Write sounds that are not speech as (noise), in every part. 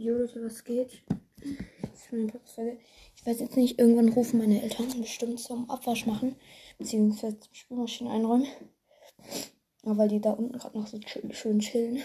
Jo Leute, was geht? Ich weiß jetzt nicht, irgendwann rufen meine Eltern bestimmt zum Abwasch machen, beziehungsweise zum Spülmaschine einräumen. Aber weil die da unten gerade noch so schön chillen,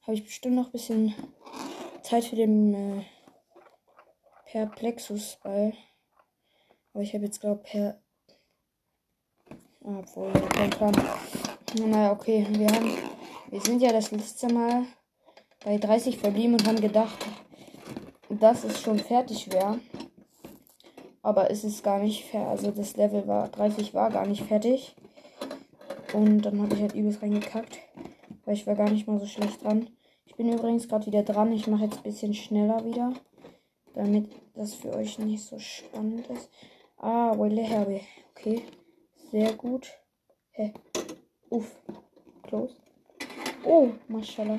habe ich bestimmt noch ein bisschen Zeit für den äh, Perplexus-Ball. Aber ich habe jetzt, glaube per. Obwohl, kein Plan. Naja, okay. Wir haben. Wir sind ja das letzte Mal bei 30 verblieben und haben gedacht, dass es schon fertig wäre. Aber es ist gar nicht fertig. Also das Level war 30 war gar nicht fertig. Und dann habe ich halt übelst reingekackt. Weil ich war gar nicht mal so schlecht dran. Ich bin übrigens gerade wieder dran. Ich mache jetzt ein bisschen schneller wieder. Damit das für euch nicht so spannend ist. Ah, Wille Herbe. Okay. Sehr gut. Hä? Uff. Close. Oh, Maschallah.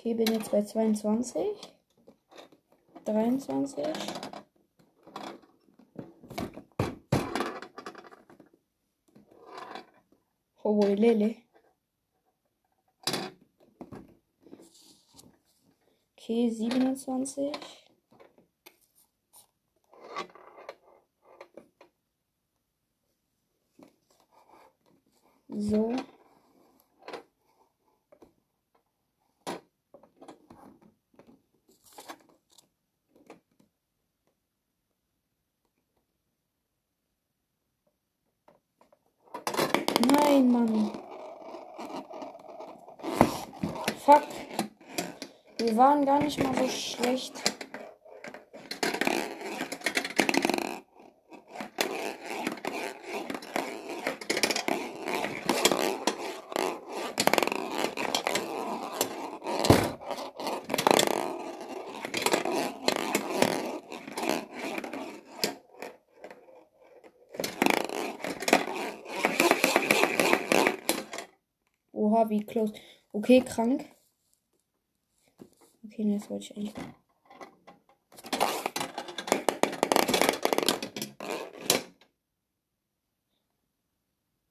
Okay, bin jetzt bei 22. 23. Oh, Lele. Okay, 27. So. Nein, Mann. Fuck. Wir waren gar nicht mal so schlecht. Oha, wie close. Okay, krank. Okay, ne, das wollte ich eigentlich.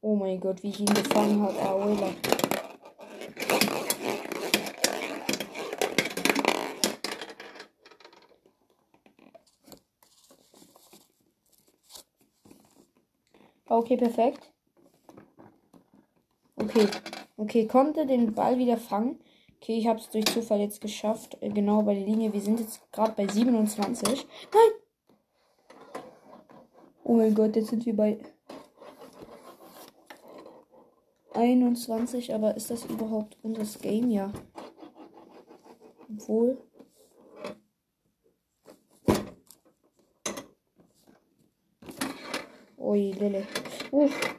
Oh mein Gott, wie ich ihn gefangen habe, Aola. Okay, perfekt. Okay. Okay, konnte den Ball wieder fangen. Okay, ich habe es durch Zufall jetzt geschafft. Äh, genau bei der Linie. Wir sind jetzt gerade bei 27. Nein! Oh mein Gott, jetzt sind wir bei 21. Aber ist das überhaupt unser Game? Ja. Obwohl. Ui, Lille. Uff.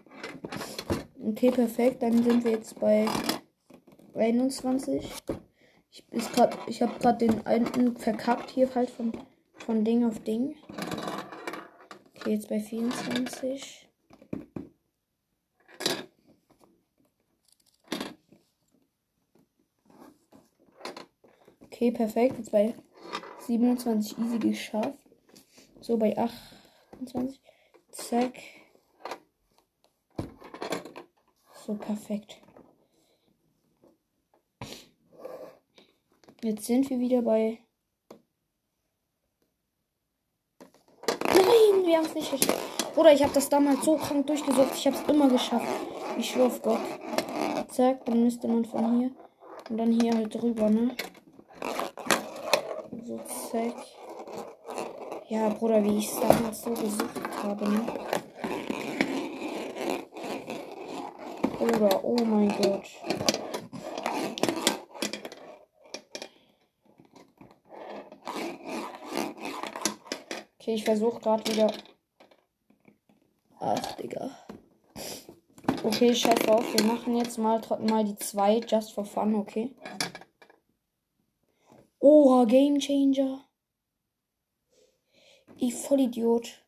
Okay, perfekt. Dann sind wir jetzt bei 21. Ich, ich habe gerade den alten verkackt hier halt von, von Ding auf Ding. Okay, jetzt bei 24. Okay, perfekt. Jetzt bei 27 easy geschafft. So, bei 28. Zack. So, perfekt. Jetzt sind wir wieder bei. Nein, wir haben es nicht geschafft. Bruder, ich habe das damals so krank durchgesucht. Ich habe es immer geschafft. Ich schwör auf Gott. Zack, dann müsste man von hier und dann hier halt drüber, ne? So, zack. Ja, Bruder, wie ich es damals so gesucht habe, ne? Bruder, oh mein Gott. Okay, ich versuche gerade wieder. Ach, Digga. Okay, scheiß auf. Wir machen jetzt mal, mal die zwei just for fun, okay? Oha, Game Changer. Ich Vollidiot.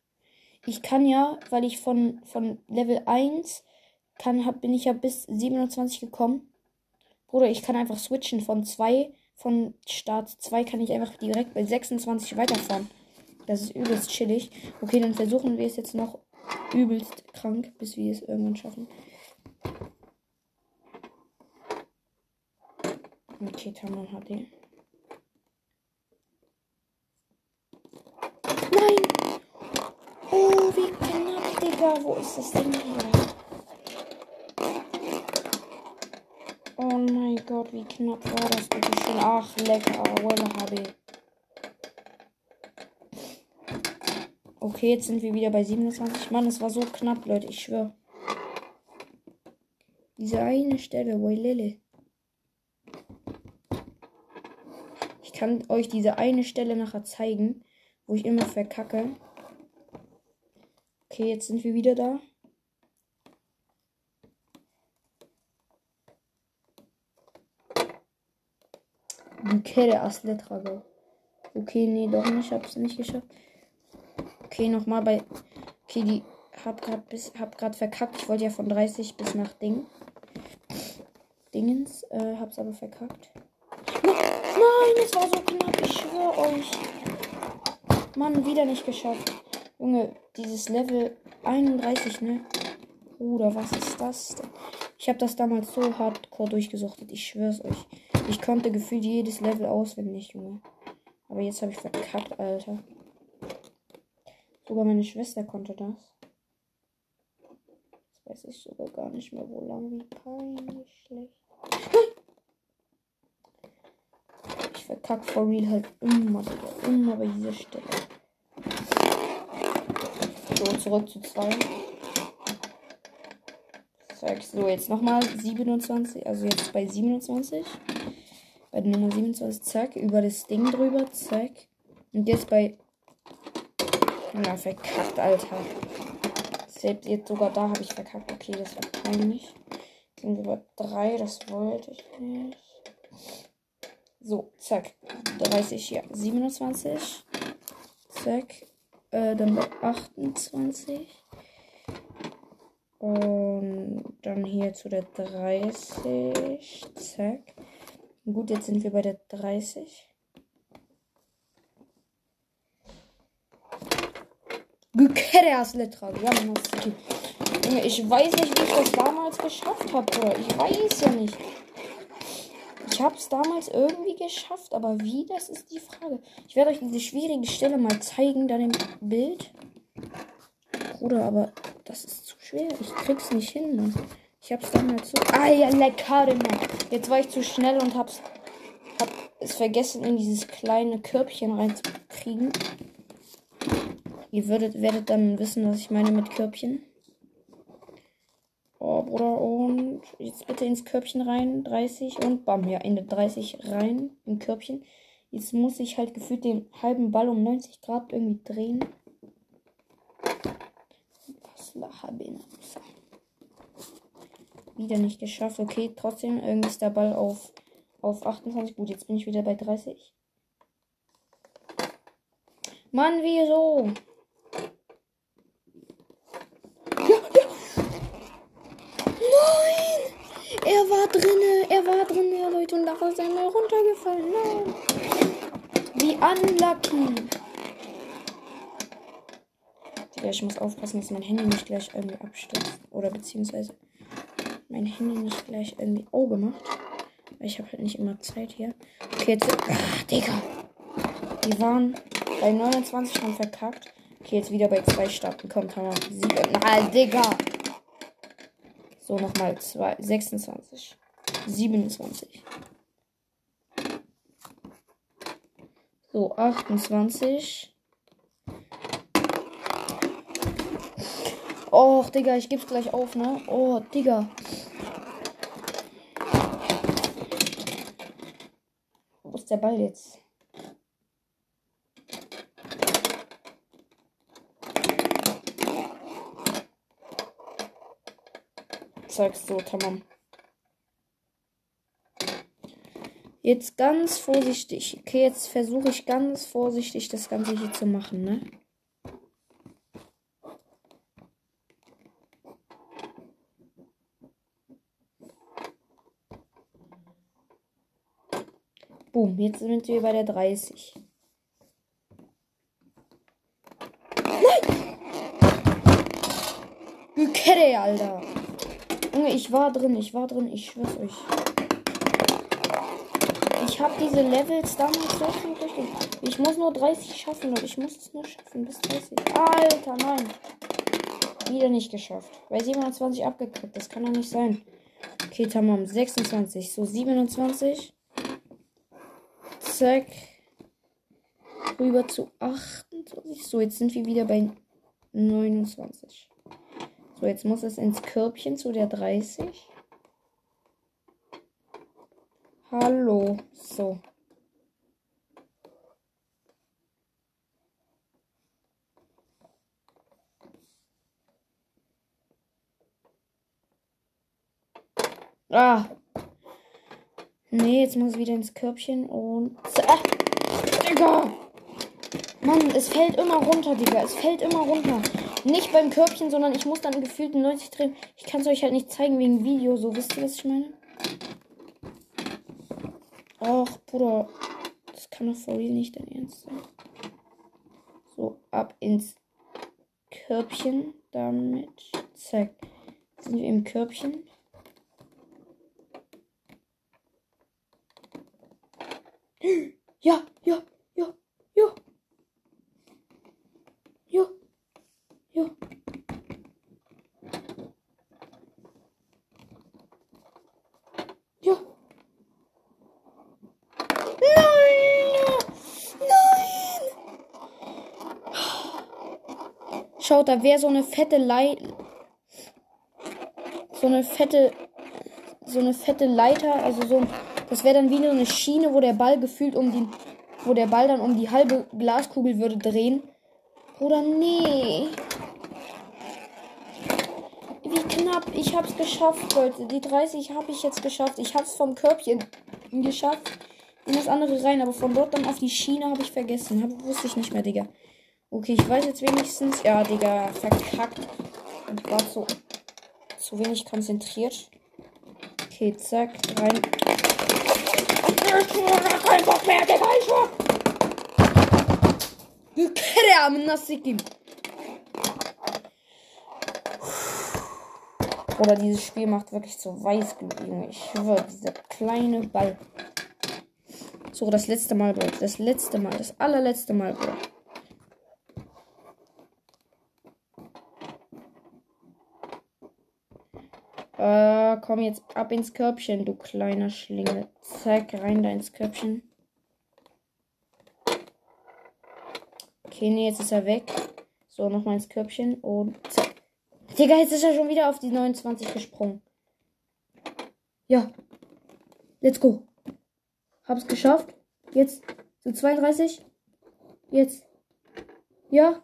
Ich kann ja, weil ich von, von Level 1 kann, hab, bin ich ja bis 27 gekommen. Bruder, ich kann einfach switchen von 2, von Start 2 kann ich einfach direkt bei 26 weiterfahren. Das ist übelst chillig. Okay, dann versuchen wir es jetzt noch übelst krank, bis wir es irgendwann schaffen. Okay, Tamam hat den. Nein! Oh, wie knapp, Digga. Wo ist das Ding hier? Oh mein Gott, wie knapp war das bitte schon? Ach, lecker. Walla habe ich. Okay, jetzt sind wir wieder bei 27. Mann, es war so knapp, Leute, ich schwöre. Diese eine Stelle, Wailele. Ich kann euch diese eine Stelle nachher zeigen, wo ich immer verkacke. Okay, jetzt sind wir wieder da. Kette Asletrago. Okay, nee, doch nicht. Ich hab's nicht geschafft. Okay, nochmal bei. Okay, die hab grad bis hab grad verkackt. Ich wollte ja von 30 bis nach Ding. Dingens, äh, hab's aber verkackt. Nein, es war so knapp, ich schwöre euch. Mann, wieder nicht geschafft. Junge, dieses Level 31, ne? Bruder, was ist das denn? Ich habe das damals so hardcore durchgesuchtet, ich schwör's euch. Ich konnte gefühlt jedes Level auswendig, Junge. Aber jetzt habe ich verkackt, Alter. Sogar meine Schwester konnte das. Das weiß ich sogar gar nicht mehr, wo lang, wie peinlich schlecht. (laughs) Ich verkacke for real halt immer, Digga. Immer bei dieser Stelle. So, zurück zu 2. So, jetzt nochmal 27. Also jetzt bei 27. Bei der Nummer 27. Zack. Über das Ding drüber. Zack. Und jetzt bei ja, verkackt, Alter. Selbst jetzt sogar da habe ich verkackt. Okay, das war peinlich. Sind bei 3, das wollte ich nicht. So, zack. 30, ja. 27. Zack. Äh, dann bei 28. Und dann hier zu der 30. Zack. Gut, jetzt sind wir bei der 30. Gekeras Letra. Ja, ich weiß nicht, wie ich das damals geschafft habe. Ich weiß ja nicht. Ich habe es damals irgendwie geschafft, aber wie, das ist die Frage. Ich werde euch diese schwierige Stelle mal zeigen, dann im Bild. Bruder, aber das ist zu schwer. Ich krieg's nicht hin. Ne? Ich hab's damals so. Ah ja, lecker, Mann. Jetzt war ich zu schnell und hab's hab es vergessen, in dieses kleine Körbchen reinzukriegen. Ihr würdet, werdet dann wissen, was ich meine mit Körbchen. Oh, Bruder, und jetzt bitte ins Körbchen rein. 30 und bam, ja, Ende 30 rein im Körbchen. Jetzt muss ich halt gefühlt den halben Ball um 90 Grad irgendwie drehen. Was Wieder nicht geschafft. Okay, trotzdem, irgendwie ist der Ball auf, auf 28. Gut, jetzt bin ich wieder bei 30. Mann, wieso? Er war drinne, er war drinne, ja Leute, und da ist er mal runtergefallen. Nein. Wie unlucky. Ich muss aufpassen, dass mein Handy nicht gleich irgendwie abstürzt. Oder beziehungsweise mein Handy nicht gleich irgendwie Auge macht. Weil ich habe halt nicht immer Zeit hier. Okay, jetzt. Ach, Digga. Die waren bei 29 schon verkackt. Okay, jetzt wieder bei zwei starten. Kommt, haben wir sieben. Na, Digga. So, nochmal 26. 27. So, 28. Och, Digga, ich geb's gleich auf, ne? Oh, Digga. Wo ist der Ball jetzt? Zeigst so, tamam. Jetzt ganz vorsichtig. Okay, jetzt versuche ich ganz vorsichtig das Ganze hier zu machen, ne? Boom, jetzt sind wir bei der 30. Kette, Alter. Junge, ich war drin, ich war drin, ich schwör's euch. Ich habe diese Levels damals so schon richtig. Ich muss nur 30 schaffen, Leute. Ich muss es nur schaffen bis 30. Alter, nein. Wieder nicht geschafft. Bei 27 abgekriegt. Das kann doch nicht sein. Okay, tamam. 26. So, 27. Zack. Rüber zu 28. So, jetzt sind wir wieder bei 29. So, jetzt muss es ins Körbchen zu der 30. Hallo. So. Ah. Nee, jetzt muss es wieder ins Körbchen und. Ah, Digga! Mann, es fällt immer runter, Digga. Es fällt immer runter. Nicht beim Körbchen, sondern ich muss dann gefühlt 90 drehen. Ich kann es euch halt nicht zeigen wegen Video. So, wisst ihr, was ich meine? Ach, Bruder. Das kann doch for real nicht dein Ernst sein. So, ab ins Körbchen. Damit. Zack. Sind wir im Körbchen. (gasps) Ja, ja, ja, ja. Ja. Ja. Ja. Nein! Nein! Schaut, da wäre so eine fette Lei. So eine fette. So eine fette Leiter, also so das wäre dann wie eine Schiene, wo der Ball gefühlt um die, wo der Ball dann um die halbe Glaskugel würde drehen. Oder nee. Wie knapp. Ich hab's geschafft, Leute. Die 30 habe ich jetzt geschafft. Ich hab's vom Körbchen geschafft. In das andere rein. Aber von dort dann auf die Schiene habe ich vergessen. Hab, wusste ich nicht mehr, Digga. Okay, ich weiß jetzt wenigstens. Ja, Digga, verkackt. Und war so zu wenig konzentriert. Okay, zack, rein. Kein Bock mehr, Digga, ich war. Kram, Nassikim. Oder dieses Spiel macht wirklich so weiß, Junge. Ich schwöre, dieser kleine Ball. So, das letzte Mal, Bro. Das letzte Mal. Das allerletzte Mal, Bro. Äh, komm jetzt ab ins Körbchen, du kleiner Schlingel. Zack, rein da ins Körbchen. Okay, nee, jetzt ist er weg. So, nochmal ins Körbchen und zack. Digga, jetzt ist er schon wieder auf die 29 gesprungen. Ja. Let's go. Hab's geschafft. Jetzt zu 32. Jetzt. Ja.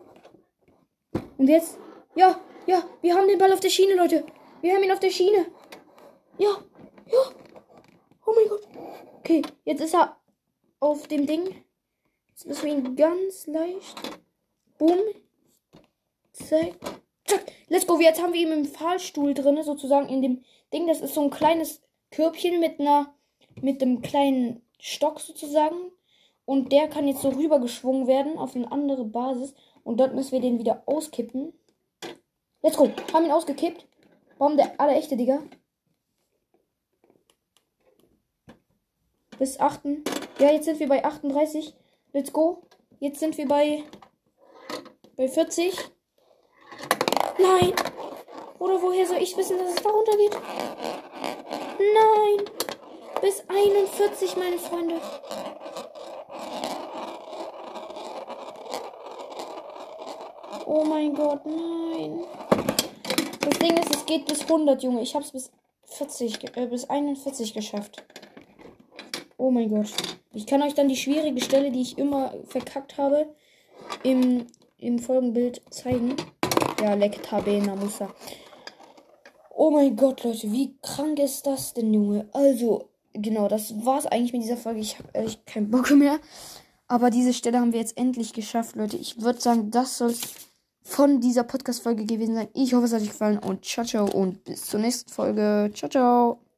Und jetzt. Ja, ja, wir haben den Ball auf der Schiene, Leute. Wir haben ihn auf der Schiene. Ja, ja. Oh mein Gott. Okay, jetzt ist er auf dem Ding. Jetzt müssen wir ihn ganz leicht. Boom. Zack. Zack. Let's go. Jetzt haben wir ihn im Fahrstuhl drin, sozusagen in dem Ding. Das ist so ein kleines Körbchen mit einer, mit einem kleinen Stock sozusagen. Und der kann jetzt so rübergeschwungen werden auf eine andere Basis. Und dort müssen wir den wieder auskippen. Let's go. Haben ihn ausgekippt. Warum der allerechte, Digga? Bis 8. Ja, jetzt sind wir bei 38. Let's go. Jetzt sind wir bei bei 40. Nein. Oder woher soll ich wissen, dass es da runtergeht? Nein. Bis 41, meine Freunde. Oh mein Gott, nein. Das Ding ist, es geht bis 100, Junge. Ich habe es bis 40, äh, bis 41 geschafft. Oh mein Gott. Ich kann euch dann die schwierige Stelle, die ich immer verkackt habe, im, im Folgenbild zeigen. Ja, Lektabena Musa. Oh mein Gott, Leute, wie krank ist das denn, Junge? Also, genau, das war's eigentlich mit dieser Folge. Ich habe ehrlich keinen Bock mehr. Aber diese Stelle haben wir jetzt endlich geschafft, Leute. Ich würde sagen, das soll's von dieser Podcast-Folge gewesen sein. Ich hoffe, es hat euch gefallen und ciao, ciao und bis zur nächsten Folge. Ciao, ciao.